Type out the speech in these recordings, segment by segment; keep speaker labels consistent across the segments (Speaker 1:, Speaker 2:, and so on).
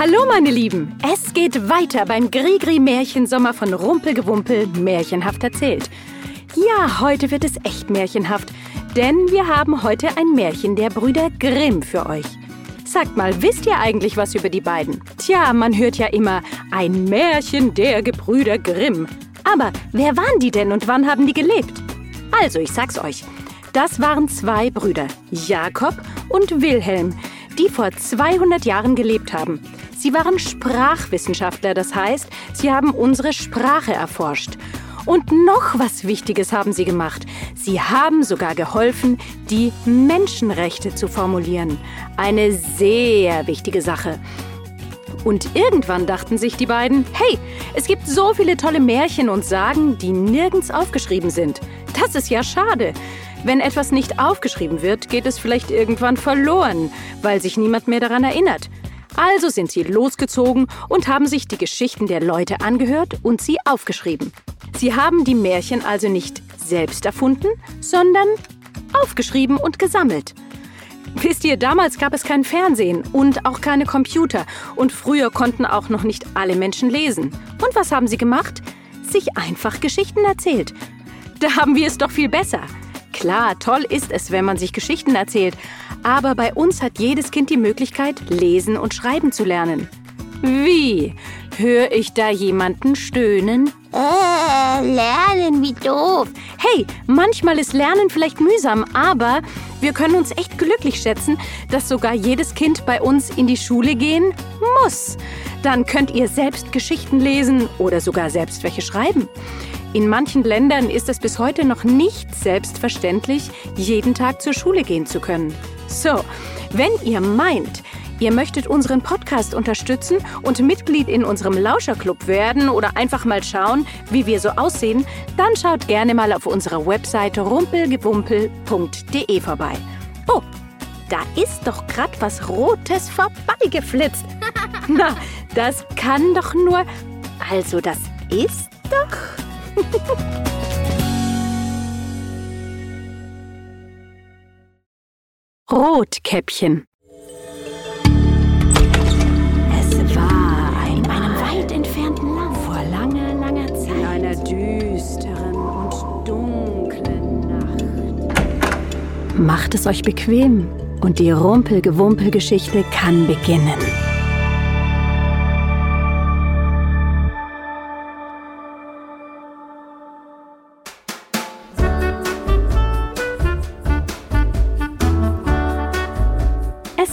Speaker 1: Hallo meine Lieben, es geht weiter beim Grigri-Märchensommer von Rumpelgewumpel märchenhaft erzählt. Ja, heute wird es echt märchenhaft, denn wir haben heute ein Märchen der Brüder Grimm für euch. Sagt mal, wisst ihr eigentlich was über die beiden? Tja, man hört ja immer ein Märchen der Gebrüder Grimm. Aber wer waren die denn und wann haben die gelebt? Also, ich sag's euch. Das waren zwei Brüder, Jakob und Wilhelm, die vor 200 Jahren gelebt haben. Sie waren Sprachwissenschaftler, das heißt, sie haben unsere Sprache erforscht. Und noch was Wichtiges haben sie gemacht. Sie haben sogar geholfen, die Menschenrechte zu formulieren. Eine sehr wichtige Sache. Und irgendwann dachten sich die beiden, hey, es gibt so viele tolle Märchen und Sagen, die nirgends aufgeschrieben sind. Das ist ja schade. Wenn etwas nicht aufgeschrieben wird, geht es vielleicht irgendwann verloren, weil sich niemand mehr daran erinnert. Also sind sie losgezogen und haben sich die Geschichten der Leute angehört und sie aufgeschrieben. Sie haben die Märchen also nicht selbst erfunden, sondern aufgeschrieben und gesammelt. Wisst ihr, damals gab es kein Fernsehen und auch keine Computer und früher konnten auch noch nicht alle Menschen lesen. Und was haben sie gemacht? Sich einfach Geschichten erzählt. Da haben wir es doch viel besser. Klar, toll ist es, wenn man sich Geschichten erzählt, aber bei uns hat jedes Kind die Möglichkeit, lesen und schreiben zu lernen. Wie? Hör ich da jemanden stöhnen?
Speaker 2: Äh, lernen, wie doof.
Speaker 1: Hey, manchmal ist Lernen vielleicht mühsam, aber wir können uns echt glücklich schätzen, dass sogar jedes Kind bei uns in die Schule gehen muss. Dann könnt ihr selbst Geschichten lesen oder sogar selbst welche schreiben. In manchen Ländern ist es bis heute noch nicht selbstverständlich, jeden Tag zur Schule gehen zu können. So, wenn ihr meint, ihr möchtet unseren Podcast unterstützen und Mitglied in unserem Lauscherclub werden oder einfach mal schauen, wie wir so aussehen, dann schaut gerne mal auf unserer Webseite rumpelgewumpel.de vorbei. Oh, da ist doch grad was Rotes vorbeigeflitzt. Na, das kann doch nur. Also, das ist doch. Rotkäppchen. Es war in einem weit entfernten Land vor langer, langer Zeit. In einer düsteren und dunklen Nacht. Macht es euch bequem und die Rumpelgewumpelgeschichte kann beginnen.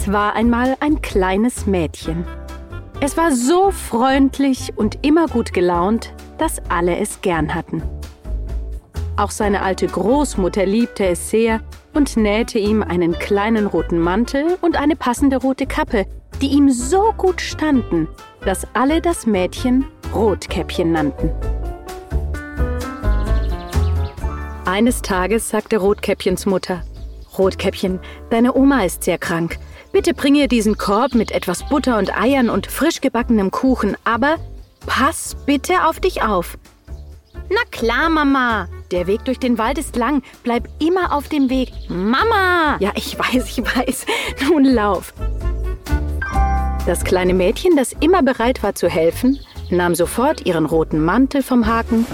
Speaker 1: Es war einmal ein kleines Mädchen. Es war so freundlich und immer gut gelaunt, dass alle es gern hatten. Auch seine alte Großmutter liebte es sehr und nähte ihm einen kleinen roten Mantel und eine passende rote Kappe, die ihm so gut standen, dass alle das Mädchen Rotkäppchen nannten. Eines Tages sagte Rotkäppchens Mutter, Rotkäppchen, deine Oma ist sehr krank. Bitte bring ihr diesen Korb mit etwas Butter und Eiern und frisch gebackenem Kuchen, aber pass bitte auf dich auf. Na klar, Mama. Der Weg durch den Wald ist lang. Bleib immer auf dem Weg. Mama! Ja, ich weiß, ich weiß. Nun lauf. Das kleine Mädchen, das immer bereit war zu helfen, nahm sofort ihren roten Mantel vom Haken,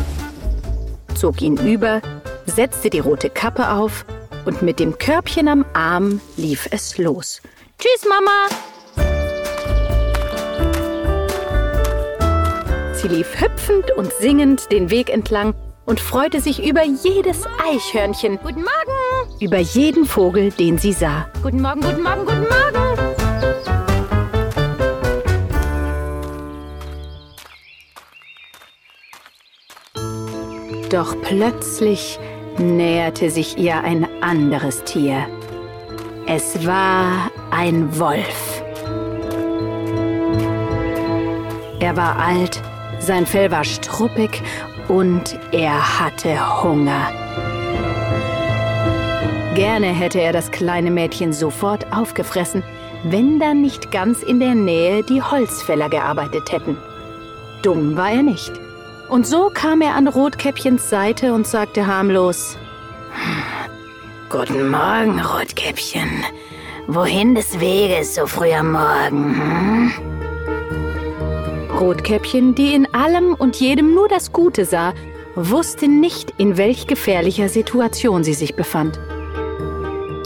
Speaker 1: zog ihn über, setzte die rote Kappe auf und mit dem Körbchen am Arm lief es los. Tschüss, Mama! Sie lief hüpfend und singend den Weg entlang und freute sich über jedes Eichhörnchen.
Speaker 2: Guten Morgen.
Speaker 1: Über jeden Vogel, den sie sah.
Speaker 2: Guten Morgen, guten Morgen, guten Morgen.
Speaker 1: Doch plötzlich näherte sich ihr ein anderes Tier. Es war ein Wolf. Er war alt, sein Fell war struppig und er hatte Hunger. Gerne hätte er das kleine Mädchen sofort aufgefressen, wenn dann nicht ganz in der Nähe die Holzfäller gearbeitet hätten. Dumm war er nicht. Und so kam er an Rotkäppchens Seite und sagte harmlos, Guten Morgen, Rotkäppchen. Wohin des Weges so früh am Morgen? Hm? Rotkäppchen, die in allem und jedem nur das Gute sah, wusste nicht, in welch gefährlicher Situation sie sich befand.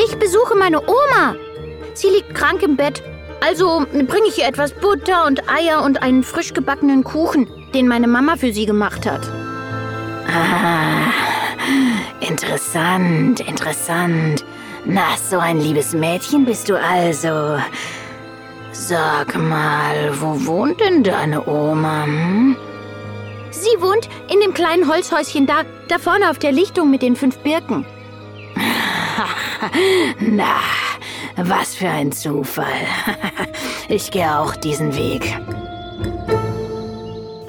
Speaker 2: Ich besuche meine Oma. Sie liegt krank im Bett. Also bringe ich ihr etwas Butter und Eier und einen frisch gebackenen Kuchen, den meine Mama für sie gemacht hat.
Speaker 3: Ah, interessant, interessant. Na, so ein liebes Mädchen bist du also. Sag mal, wo wohnt denn deine Oma? Hm?
Speaker 2: Sie wohnt in dem kleinen Holzhäuschen da, da vorne auf der Lichtung mit den fünf Birken.
Speaker 3: Na, was für ein Zufall. Ich gehe auch diesen Weg.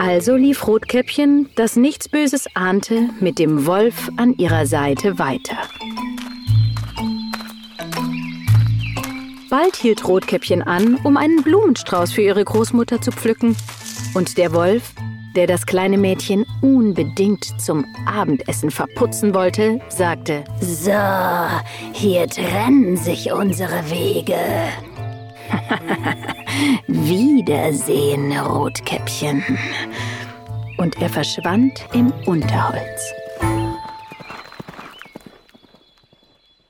Speaker 1: Also lief Rotkäppchen, das nichts Böses ahnte, mit dem Wolf an ihrer Seite weiter. Bald hielt Rotkäppchen an, um einen Blumenstrauß für ihre Großmutter zu pflücken. Und der Wolf, der das kleine Mädchen unbedingt zum Abendessen verputzen wollte, sagte,
Speaker 3: So, hier trennen sich unsere Wege. Wiedersehen, Rotkäppchen.
Speaker 1: Und er verschwand im Unterholz.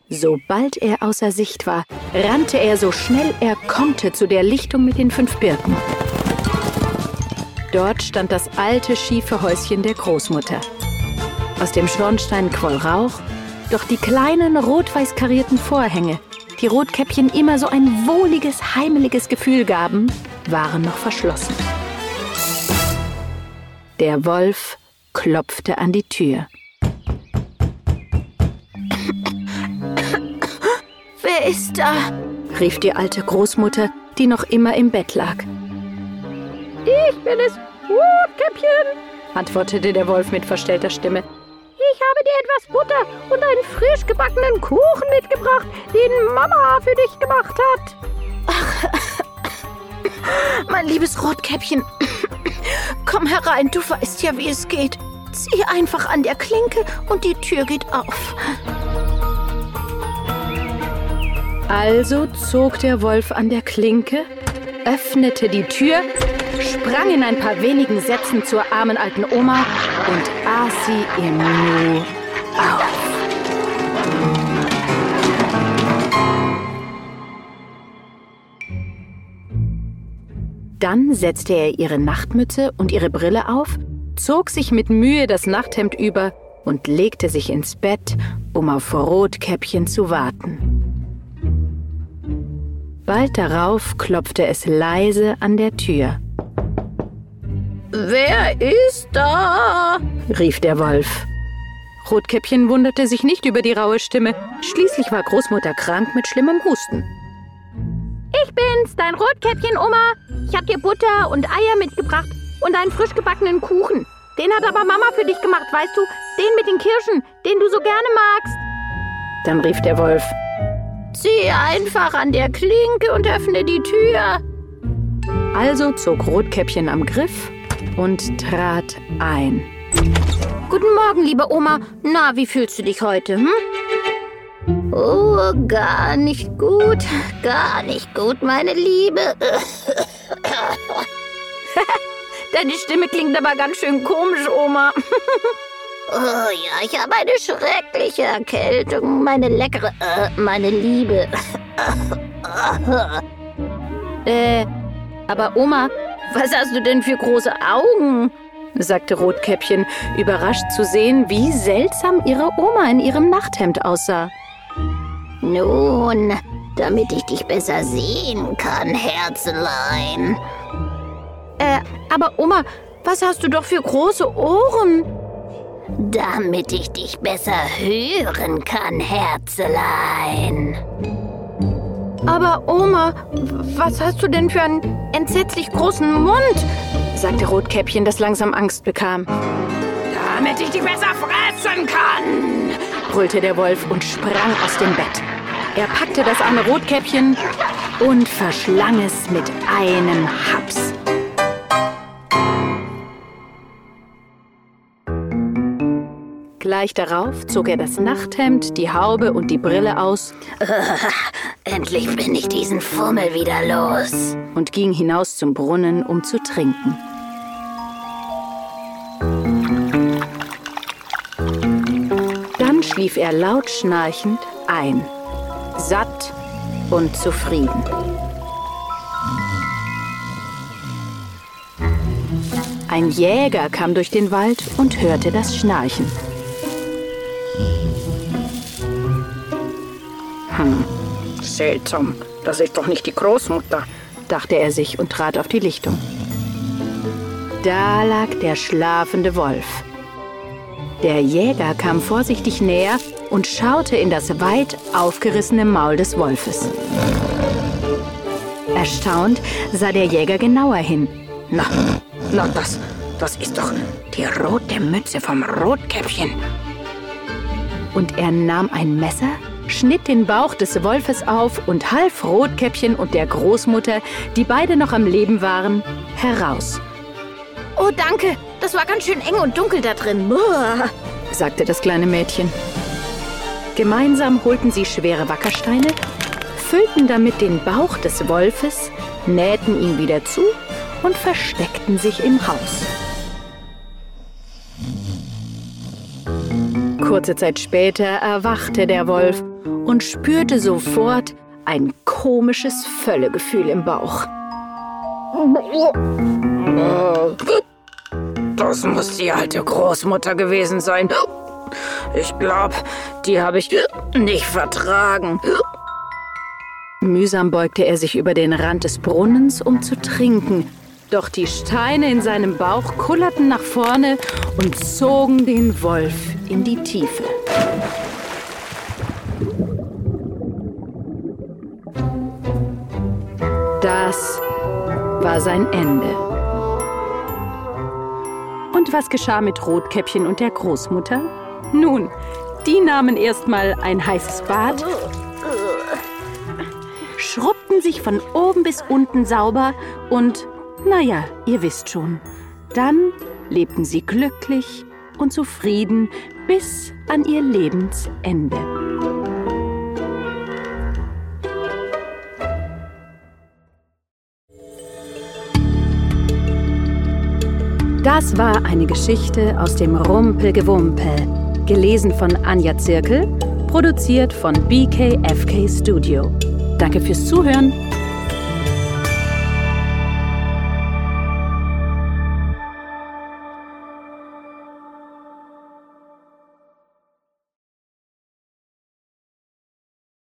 Speaker 1: Sobald er außer Sicht war, rannte er so schnell er konnte zu der Lichtung mit den fünf Birken. Dort stand das alte, schiefe Häuschen der Großmutter. Aus dem Schornstein quoll Rauch, doch die kleinen rot-weiß karierten Vorhänge, die Rotkäppchen immer so ein wohliges, heimeliges Gefühl gaben, waren noch verschlossen. Der Wolf klopfte an die Tür.
Speaker 2: Wer ist da?
Speaker 1: rief die alte Großmutter, die noch immer im Bett lag.
Speaker 4: Ich bin es, Rotkäppchen,
Speaker 1: antwortete der Wolf mit verstellter Stimme.
Speaker 4: Ich habe dir etwas Butter und einen frisch gebackenen Kuchen mitgebracht, den Mama für dich gemacht hat.
Speaker 2: Ach, mein liebes Rotkäppchen, komm herein, du weißt ja, wie es geht. Zieh einfach an der Klinke und die Tür geht auf.
Speaker 1: Also zog der Wolf an der Klinke, öffnete die Tür, sprang in ein paar wenigen Sätzen zur armen alten Oma und aß sie im Nu auf. Dann setzte er ihre Nachtmütze und ihre Brille auf, zog sich mit Mühe das Nachthemd über und legte sich ins Bett, um auf Rotkäppchen zu warten. Bald darauf klopfte es leise an der Tür.
Speaker 2: Wer ist da?
Speaker 1: rief der Wolf. Rotkäppchen wunderte sich nicht über die raue Stimme. Schließlich war Großmutter krank mit schlimmem Husten.
Speaker 4: Ich bin's, dein Rotkäppchen, Oma. Ich hab dir Butter und Eier mitgebracht und einen frisch gebackenen Kuchen. Den hat aber Mama für dich gemacht, weißt du? Den mit den Kirschen, den du so gerne magst.
Speaker 1: Dann rief der Wolf.
Speaker 2: Zieh einfach an der Klinke und öffne die Tür.
Speaker 1: Also zog Rotkäppchen am Griff und trat ein.
Speaker 2: Guten Morgen, liebe Oma. Na, wie fühlst du dich heute, hm? Oh, gar nicht gut. Gar nicht gut, meine Liebe. Deine Stimme klingt aber ganz schön komisch, Oma. Oh ja, ich habe eine schreckliche Erkältung. Meine leckere, äh, meine Liebe. äh, aber Oma, was hast du denn für große Augen?
Speaker 1: sagte Rotkäppchen, überrascht zu sehen, wie seltsam ihre Oma in ihrem Nachthemd aussah.
Speaker 2: Nun, damit ich dich besser sehen kann, Herzlein. Äh, aber Oma, was hast du doch für große Ohren? Damit ich dich besser hören kann, Herzelein. Aber Oma, was hast du denn für einen entsetzlich großen Mund?
Speaker 1: sagte Rotkäppchen, das langsam Angst bekam.
Speaker 3: Damit ich dich besser fressen kann,
Speaker 1: brüllte der Wolf und sprang aus dem Bett. Er packte das arme Rotkäppchen und verschlang es mit einem Haps. Gleich darauf zog er das Nachthemd, die Haube und die Brille aus.
Speaker 3: Endlich bin ich diesen Fummel wieder los.
Speaker 1: Und ging hinaus zum Brunnen, um zu trinken. Dann schlief er laut schnarchend ein, satt und zufrieden. Ein Jäger kam durch den Wald und hörte das Schnarchen. Seltsam, das ist doch nicht die Großmutter, dachte er sich und trat auf die Lichtung. Da lag der schlafende Wolf. Der Jäger kam vorsichtig näher und schaute in das weit aufgerissene Maul des Wolfes. Erstaunt sah der Jäger genauer hin. Na, na, das, das ist doch die rote Mütze vom Rotkäppchen. Und er nahm ein Messer, schnitt den Bauch des Wolfes auf und half Rotkäppchen und der Großmutter, die beide noch am Leben waren, heraus.
Speaker 4: Oh, danke. Das war ganz schön eng und dunkel da drin. Uah,
Speaker 1: sagte das kleine Mädchen. Gemeinsam holten sie schwere Wackersteine, füllten damit den Bauch des Wolfes, nähten ihn wieder zu und versteckten sich im Haus. Kurze Zeit später erwachte der Wolf und spürte sofort ein komisches Völlegefühl im Bauch. Das muss die alte Großmutter gewesen sein. Ich glaube, die habe ich nicht vertragen. Mühsam beugte er sich über den Rand des Brunnens, um zu trinken. Doch die Steine in seinem Bauch kullerten nach vorne und zogen den Wolf in die Tiefe. Das war sein Ende. Und was geschah mit Rotkäppchen und der Großmutter? Nun, die nahmen erstmal ein heißes Bad, schrubbten sich von oben bis unten sauber und naja, ihr wisst schon. Dann lebten sie glücklich und zufrieden bis an ihr Lebensende. Das war eine Geschichte aus dem Rumpelgewumpel, gelesen von Anja Zirkel, produziert von BKFK Studio. Danke fürs Zuhören.